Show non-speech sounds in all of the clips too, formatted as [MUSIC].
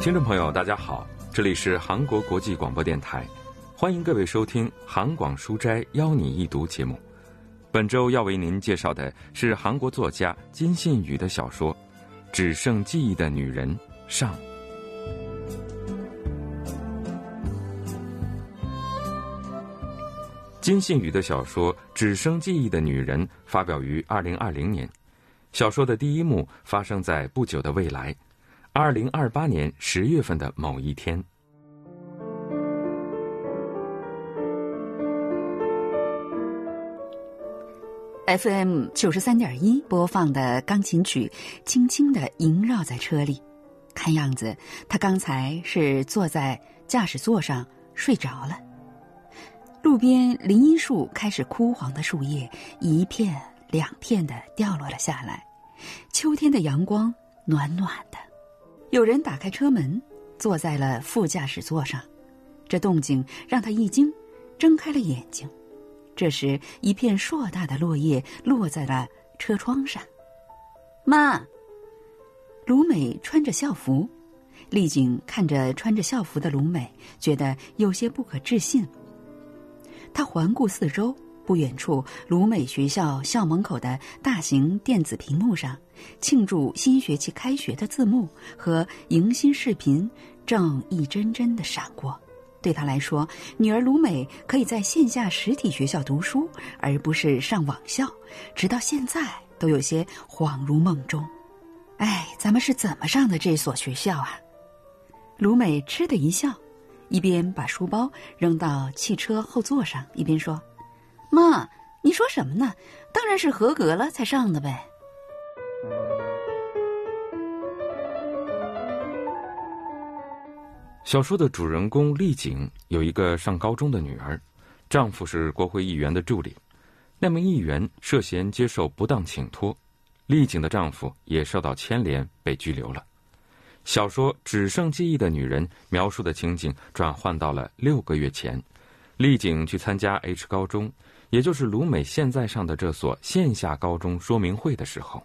听众朋友，大家好，这里是韩国国际广播电台，欢迎各位收听《韩广书斋邀你一读》节目。本周要为您介绍的是韩国作家金信宇的小说《只剩记忆的女人》上。金信宇的小说《只剩记忆的女人》发表于二零二零年，小说的第一幕发生在不久的未来，二零二八年十月份的某一天。FM 九十三点一播放的钢琴曲，轻轻的萦绕在车里。看样子，他刚才是坐在驾驶座上睡着了。路边林荫树开始枯黄的树叶，一片两片的掉落了下来。秋天的阳光暖暖的。有人打开车门，坐在了副驾驶座上。这动静让他一惊，睁开了眼睛。这时，一片硕大的落叶落在了车窗上。妈，卢美穿着校服，丽景看着穿着校服的卢美，觉得有些不可置信。他环顾四周，不远处卢美学校校门口的大型电子屏幕上，庆祝新学期开学的字幕和迎新视频正一帧帧的闪过。对他来说，女儿卢美可以在线下实体学校读书，而不是上网校，直到现在都有些恍如梦中。哎，咱们是怎么上的这所学校啊？卢美嗤的一笑，一边把书包扔到汽车后座上，一边说：“妈，你说什么呢？当然是合格了才上的呗。”小说的主人公丽景有一个上高中的女儿，丈夫是国会议员的助理。那名议员涉嫌接受不当请托，丽景的丈夫也受到牵连，被拘留了。小说《只剩记忆的女人》描述的情景转换到了六个月前，丽景去参加 H 高中，也就是卢美现在上的这所线下高中说明会的时候。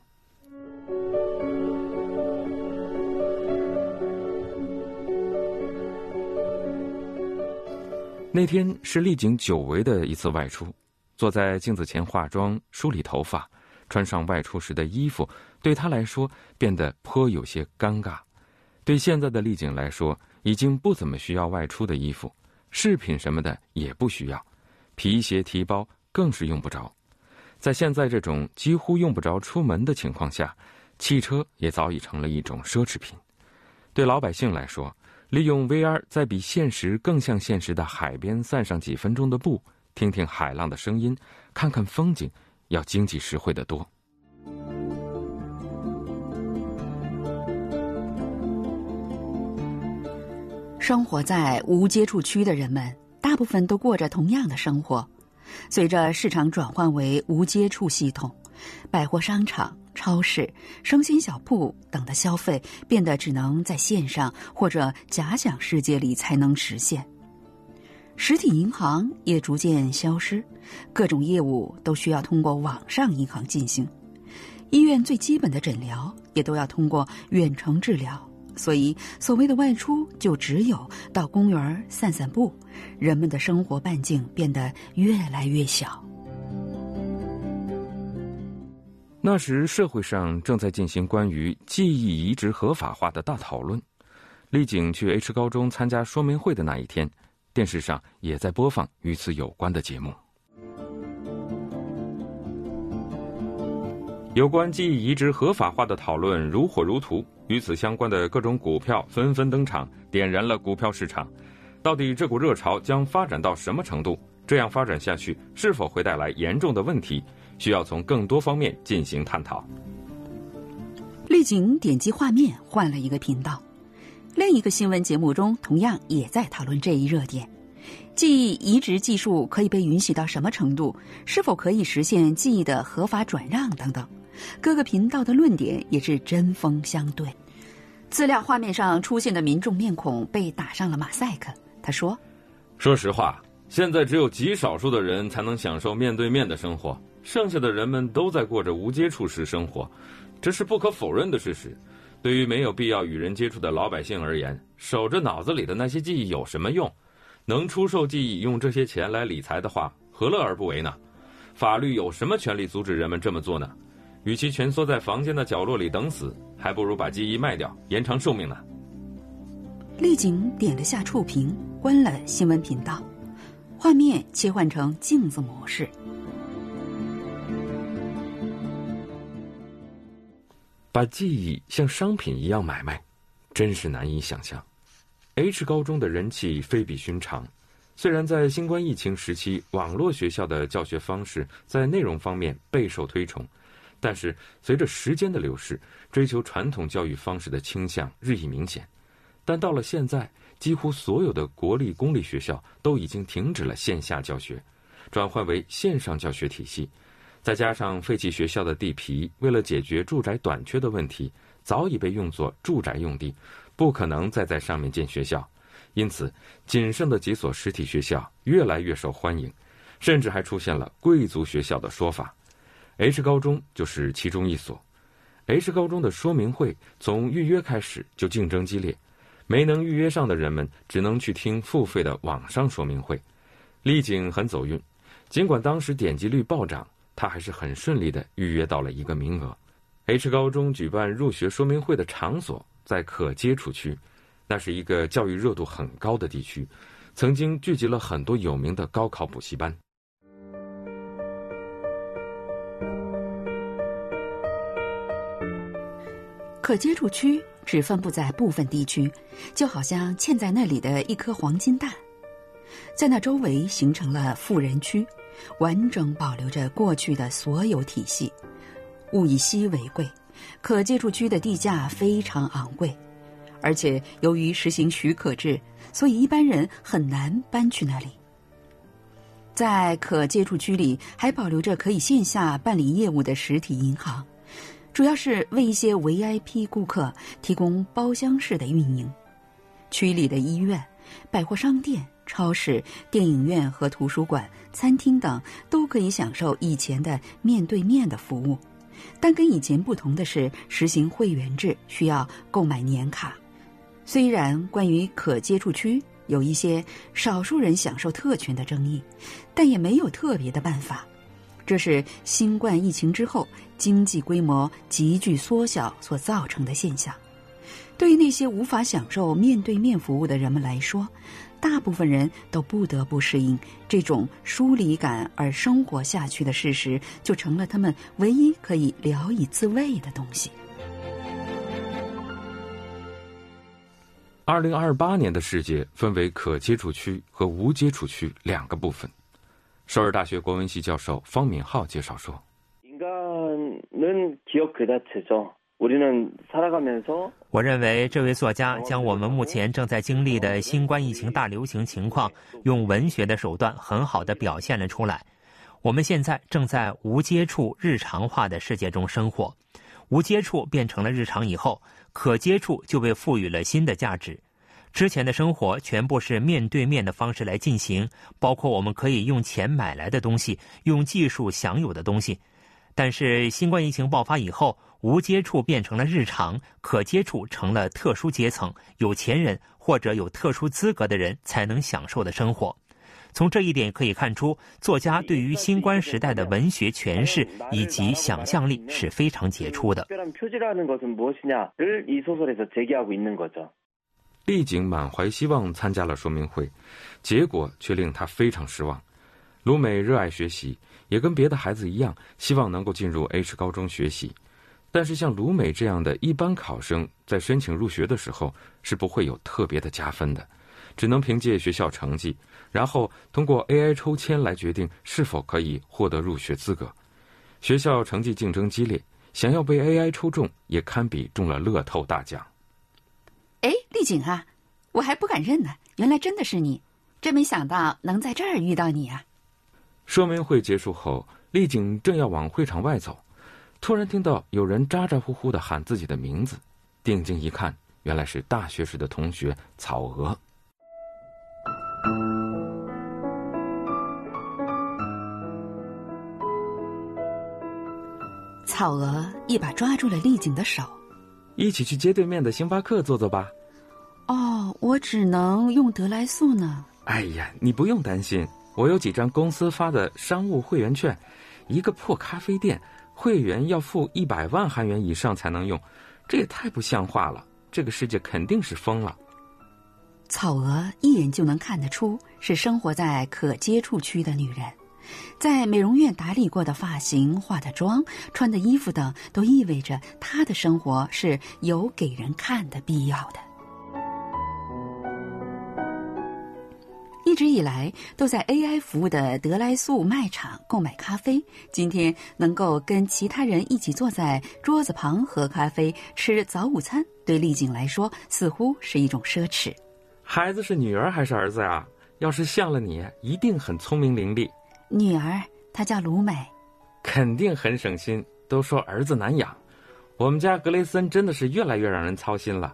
那天是丽景久违的一次外出，坐在镜子前化妆、梳理头发，穿上外出时的衣服，对她来说变得颇有些尴尬。对现在的丽景来说，已经不怎么需要外出的衣服，饰品什么的也不需要，皮鞋、提包更是用不着。在现在这种几乎用不着出门的情况下，汽车也早已成了一种奢侈品。对老百姓来说，利用 VR 在比现实更像现实的海边散上几分钟的步，听听海浪的声音，看看风景，要经济实惠得多。生活在无接触区的人们，大部分都过着同样的生活。随着市场转换为无接触系统，百货商场。超市、生鲜小铺等的消费变得只能在线上或者假想世界里才能实现。实体银行也逐渐消失，各种业务都需要通过网上银行进行。医院最基本的诊疗也都要通过远程治疗，所以所谓的外出就只有到公园散散步。人们的生活半径变得越来越小。那时，社会上正在进行关于记忆移植合法化的大讨论。丽景去 H 高中参加说明会的那一天，电视上也在播放与此有关的节目。有关记忆移植合法化的讨论如火如荼，与此相关的各种股票纷纷登场，点燃了股票市场。到底这股热潮将发展到什么程度？这样发展下去，是否会带来严重的问题？需要从更多方面进行探讨。丽景点击画面换了一个频道，另一个新闻节目中同样也在讨论这一热点：记忆移植技术可以被允许到什么程度？是否可以实现记忆的合法转让等等？各个频道的论点也是针锋相对。资料画面上出现的民众面孔被打上了马赛克。他说：“说实话，现在只有极少数的人才能享受面对面的生活。”剩下的人们都在过着无接触式生活，这是不可否认的事实。对于没有必要与人接触的老百姓而言，守着脑子里的那些记忆有什么用？能出售记忆，用这些钱来理财的话，何乐而不为呢？法律有什么权利阻止人们这么做呢？与其蜷缩在房间的角落里等死，还不如把记忆卖掉，延长寿命呢。丽景点了下触屏，关了新闻频道，画面切换成镜子模式。把记忆像商品一样买卖，真是难以想象。H 高中的人气非比寻常。虽然在新冠疫情时期，网络学校的教学方式在内容方面备受推崇，但是随着时间的流逝，追求传统教育方式的倾向日益明显。但到了现在，几乎所有的国立公立学校都已经停止了线下教学，转换为线上教学体系。再加上废弃学校的地皮，为了解决住宅短缺的问题，早已被用作住宅用地，不可能再在上面建学校。因此，仅剩的几所实体学校越来越受欢迎，甚至还出现了“贵族学校”的说法。H 高中就是其中一所。H 高中的说明会从预约开始就竞争激烈。没能预约上的人们只能去听付费的网上说明会。丽景很走运，尽管当时点击率暴涨，他还是很顺利的预约到了一个名额。H 高中举办入学说明会的场所在可接触区，那是一个教育热度很高的地区，曾经聚集了很多有名的高考补习班。可接触区。只分布在部分地区，就好像嵌在那里的一颗黄金蛋，在那周围形成了富人区，完整保留着过去的所有体系。物以稀为贵，可接触区的地价非常昂贵，而且由于实行许可制，所以一般人很难搬去那里。在可接触区里，还保留着可以线下办理业务的实体银行。主要是为一些 VIP 顾客提供包厢式的运营，区里的医院、百货商店、超市、电影院和图书馆、餐厅等都可以享受以前的面对面的服务，但跟以前不同的是，实行会员制，需要购买年卡。虽然关于可接触区有一些少数人享受特权的争议，但也没有特别的办法。这是新冠疫情之后经济规模急剧缩小所造成的现象。对于那些无法享受面对面服务的人们来说，大部分人都不得不适应这种疏离感而生活下去的事实，就成了他们唯一可以聊以自慰的东西。二零二八年的世界分为可接触区和无接触区两个部分。首尔大学国文系教授方敏浩介绍说：“我认为这位作家将我们目前正在经历的新冠疫情大流行情况，用文学的手段很好的表现了出来。我们现在正在无接触日常化的世界中生活，无接触变成了日常以后，可接触就被赋予了新的价值。”之前的生活全部是面对面的方式来进行，包括我们可以用钱买来的东西，用技术享有的东西。但是新冠疫情爆发以后，无接触变成了日常，可接触成了特殊阶层、有钱人或者有特殊资格的人才能享受的生活。从这一点可以看出，作家对于新冠时代的文学诠释以及想象力是非常杰出的。丽景满怀希望参加了说明会，结果却令他非常失望。卢美热爱学习，也跟别的孩子一样，希望能够进入 H 高中学习。但是像卢美这样的一般考生，在申请入学的时候是不会有特别的加分的，只能凭借学校成绩，然后通过 AI 抽签来决定是否可以获得入学资格。学校成绩竞争激烈，想要被 AI 抽中，也堪比中了乐透大奖。哎，丽景啊，我还不敢认呢，原来真的是你，真没想到能在这儿遇到你啊！说明会结束后，丽景正要往会场外走，突然听到有人咋咋呼呼的喊自己的名字，定睛一看，原来是大学时的同学草娥。草娥一把抓住了丽景的手，一起去街对面的星巴克坐坐吧。哦，我只能用得来素呢。哎呀，你不用担心，我有几张公司发的商务会员券，一个破咖啡店，会员要付一百万韩元以上才能用，这也太不像话了。这个世界肯定是疯了。草娥一眼就能看得出是生活在可接触区的女人，在美容院打理过的发型、化的妆、穿的衣服等，都意味着她的生活是有给人看的必要的。一直以来都在 AI 服务的德莱素卖场购买咖啡，今天能够跟其他人一起坐在桌子旁喝咖啡、吃早午餐，对丽景来说似乎是一种奢侈。孩子是女儿还是儿子呀？要是像了你，一定很聪明伶俐。女儿，她叫卢美，肯定很省心。都说儿子难养，我们家格雷森真的是越来越让人操心了。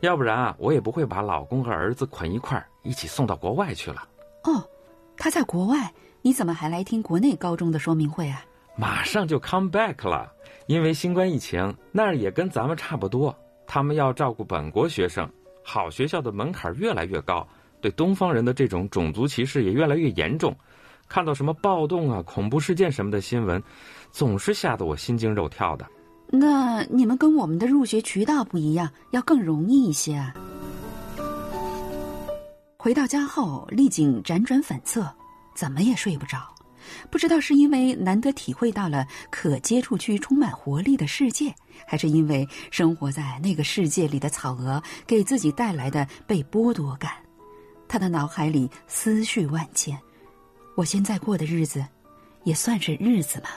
要不然啊，我也不会把老公和儿子捆一块儿，一起送到国外去了。哦，他在国外，你怎么还来听国内高中的说明会啊？马上就 come back 了，因为新冠疫情，那儿也跟咱们差不多，他们要照顾本国学生，好学校的门槛越来越高，对东方人的这种种族歧视也越来越严重。看到什么暴动啊、恐怖事件什么的新闻，总是吓得我心惊肉跳的。那你们跟我们的入学渠道不一样，要更容易一些啊。回到家后，丽景辗转反侧，怎么也睡不着。不知道是因为难得体会到了可接触区充满活力的世界，还是因为生活在那个世界里的草娥给自己带来的被剥夺感。他的脑海里思绪万千。我现在过的日子，也算是日子吗？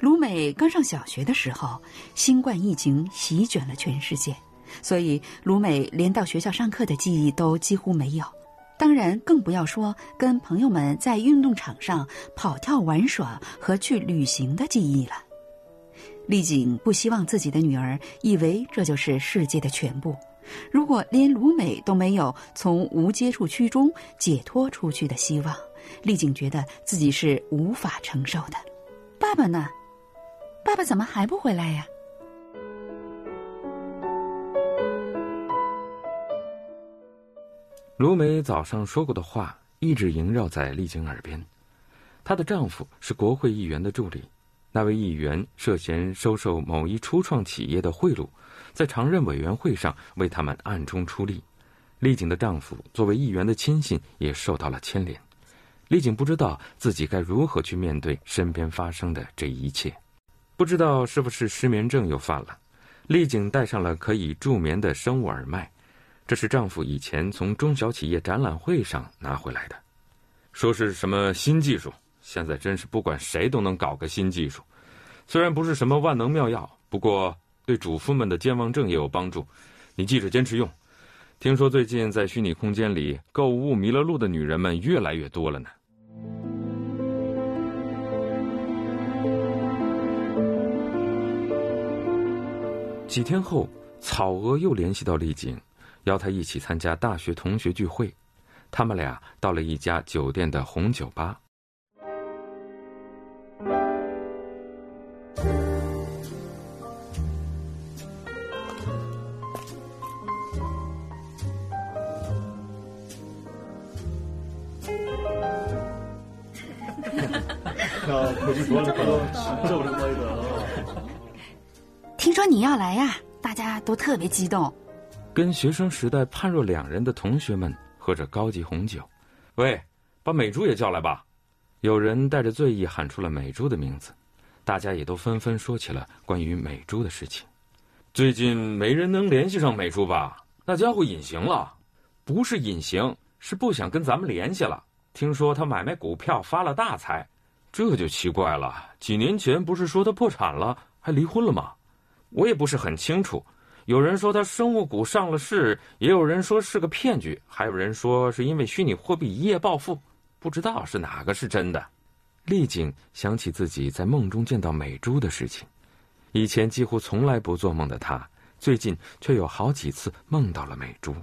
卢美刚上小学的时候，新冠疫情席卷了全世界，所以卢美连到学校上课的记忆都几乎没有。当然，更不要说跟朋友们在运动场上跑跳玩耍和去旅行的记忆了。丽景不希望自己的女儿以为这就是世界的全部。如果连卢美都没有从无接触区中解脱出去的希望，丽景觉得自己是无法承受的。爸爸呢？爸爸怎么还不回来呀？卢梅早上说过的话一直萦绕在丽景耳边。她的丈夫是国会议员的助理，那位议员涉嫌收受某一初创企业的贿赂，在常任委员会上为他们暗中出力。丽景的丈夫作为议员的亲信也受到了牵连。丽景不知道自己该如何去面对身边发生的这一切。不知道是不是失眠症又犯了，丽景戴上了可以助眠的生物耳麦，这是丈夫以前从中小企业展览会上拿回来的，说是什么新技术，现在真是不管谁都能搞个新技术，虽然不是什么万能妙药，不过对主妇们的健忘症也有帮助，你记着坚持用。听说最近在虚拟空间里购物迷了路的女人们越来越多了呢。几天后，草娥又联系到丽景，邀他一起参加大学同学聚会。他们俩到了一家酒店的红酒吧。[LAUGHS] [LAUGHS] 听说你要来呀，大家都特别激动。跟学生时代判若两人的同学们喝着高级红酒。喂，把美珠也叫来吧。有人带着醉意喊出了美珠的名字，大家也都纷纷说起了关于美珠的事情。最近没人能联系上美珠吧？那家伙隐形了，不是隐形，是不想跟咱们联系了。听说他买卖股票发了大财，这就奇怪了。几年前不是说他破产了，还离婚了吗？我也不是很清楚。有人说他生物股上了市，也有人说是个骗局，还有人说是因为虚拟货币一夜暴富，不知道是哪个是真的。丽景想起自己在梦中见到美珠的事情，以前几乎从来不做梦的她，最近却有好几次梦到了美珠。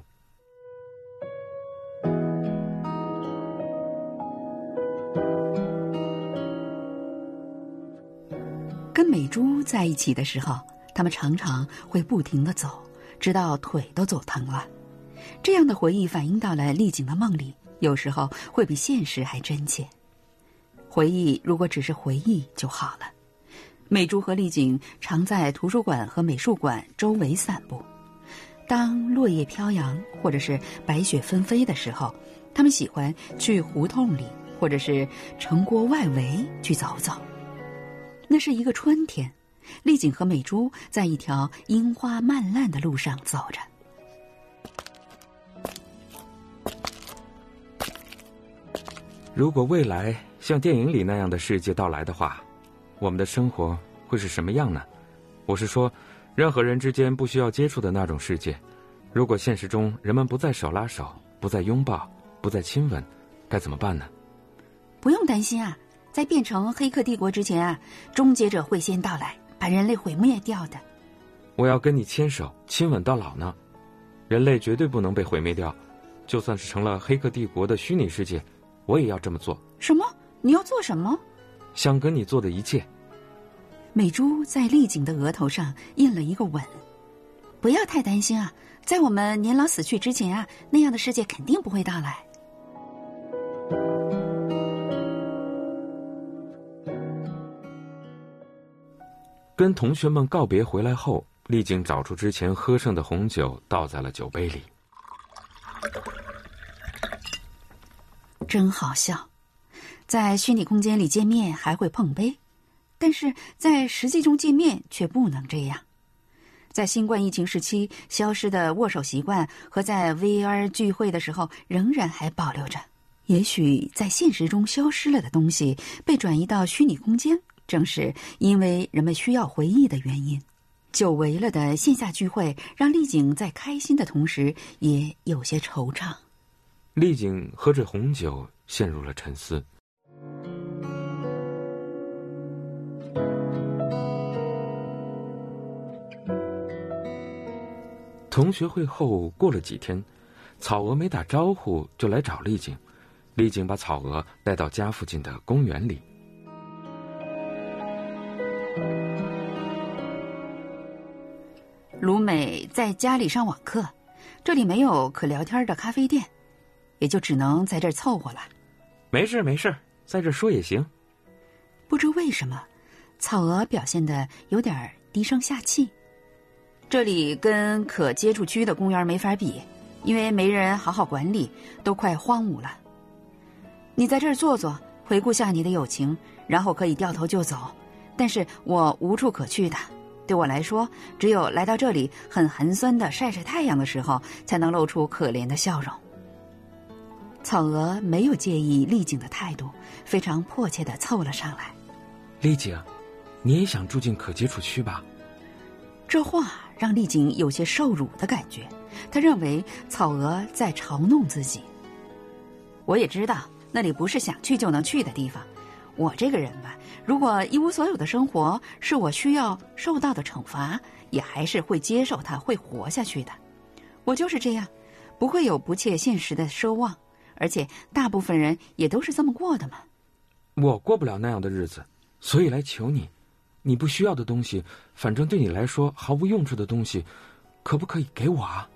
跟美珠在一起的时候。他们常常会不停的走，直到腿都走疼了。这样的回忆反映到了丽景的梦里，有时候会比现实还真切。回忆如果只是回忆就好了。美珠和丽景常在图书馆和美术馆周围散步。当落叶飘扬或者是白雪纷飞的时候，他们喜欢去胡同里或者是城郭外围去走走。那是一个春天，丽景和美珠在一条樱花漫烂的路上走着。如果未来像电影里那样的世界到来的话，我们的生活会是什么样呢？我是说，任何人之间不需要接触的那种世界。如果现实中人们不再手拉手，不再拥抱，不再亲吻，该怎么办呢？不用担心啊，在变成黑客帝国之前啊，终结者会先到来，把人类毁灭掉的。我要跟你牵手亲吻到老呢。人类绝对不能被毁灭掉，就算是成了黑客帝国的虚拟世界。我也要这么做。什么？你要做什么？想跟你做的一切。美珠在丽景的额头上印了一个吻。不要太担心啊，在我们年老死去之前啊，那样的世界肯定不会到来。跟同学们告别回来后，丽景找出之前喝剩的红酒，倒在了酒杯里。真好笑，在虚拟空间里见面还会碰杯，但是在实际中见面却不能这样。在新冠疫情时期消失的握手习惯和在 VR 聚会的时候仍然还保留着。也许在现实中消失了的东西被转移到虚拟空间，正是因为人们需要回忆的原因。久违了的线下聚会让丽景在开心的同时也有些惆怅。丽景喝着红酒，陷入了沉思。同学会后过了几天，草娥没打招呼就来找丽景，丽景把草娥带到家附近的公园里。美在家里上网课，这里没有可聊天的咖啡店。也就只能在这儿凑合了。没事没事，在这说也行。不知为什么，草娥表现的有点低声下气。这里跟可接触区的公园没法比，因为没人好好管理，都快荒芜了。你在这儿坐坐，回顾下你的友情，然后可以掉头就走。但是我无处可去的，对我来说，只有来到这里很寒酸的晒晒太阳的时候，才能露出可怜的笑容。草娥没有介意丽景的态度，非常迫切的凑了上来。丽景，你也想住进可接触区吧？这话让丽景有些受辱的感觉，他认为草娥在嘲弄自己。我也知道那里不是想去就能去的地方。我这个人吧，如果一无所有的生活是我需要受到的惩罚，也还是会接受它，会活下去的。我就是这样，不会有不切现实的奢望。而且大部分人也都是这么过的嘛。我过不了那样的日子，所以来求你。你不需要的东西，反正对你来说毫无用处的东西，可不可以给我啊？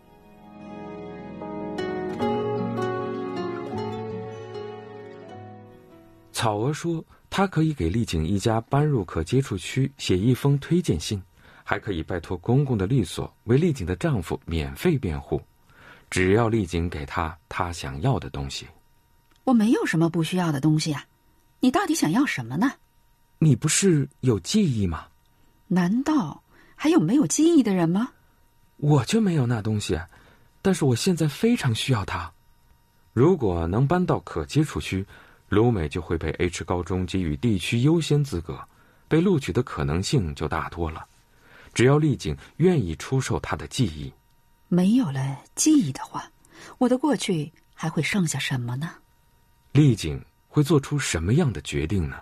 草娥说：“她可以给丽景一家搬入可接触区写一封推荐信，还可以拜托公公的律所为丽景的丈夫免费辩护。”只要丽景给她她想要的东西，我没有什么不需要的东西啊！你到底想要什么呢？你不是有记忆吗？难道还有没有记忆的人吗？我就没有那东西，但是我现在非常需要它。如果能搬到可接触区，卢美就会被 H 高中给予地区优先资格，被录取的可能性就大多了。只要丽景愿意出售她的记忆。没有了记忆的话，我的过去还会剩下什么呢？丽景会做出什么样的决定呢？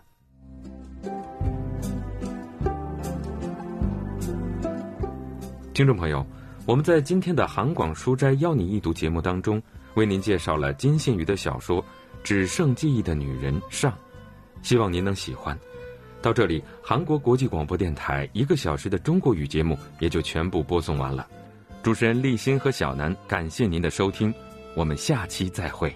听众朋友，我们在今天的韩广书斋邀你一读节目当中，为您介绍了金信宇的小说《只剩记忆的女人》上，希望您能喜欢。到这里，韩国国际广播电台一个小时的中国语节目也就全部播送完了。主持人立新和小南，感谢您的收听，我们下期再会。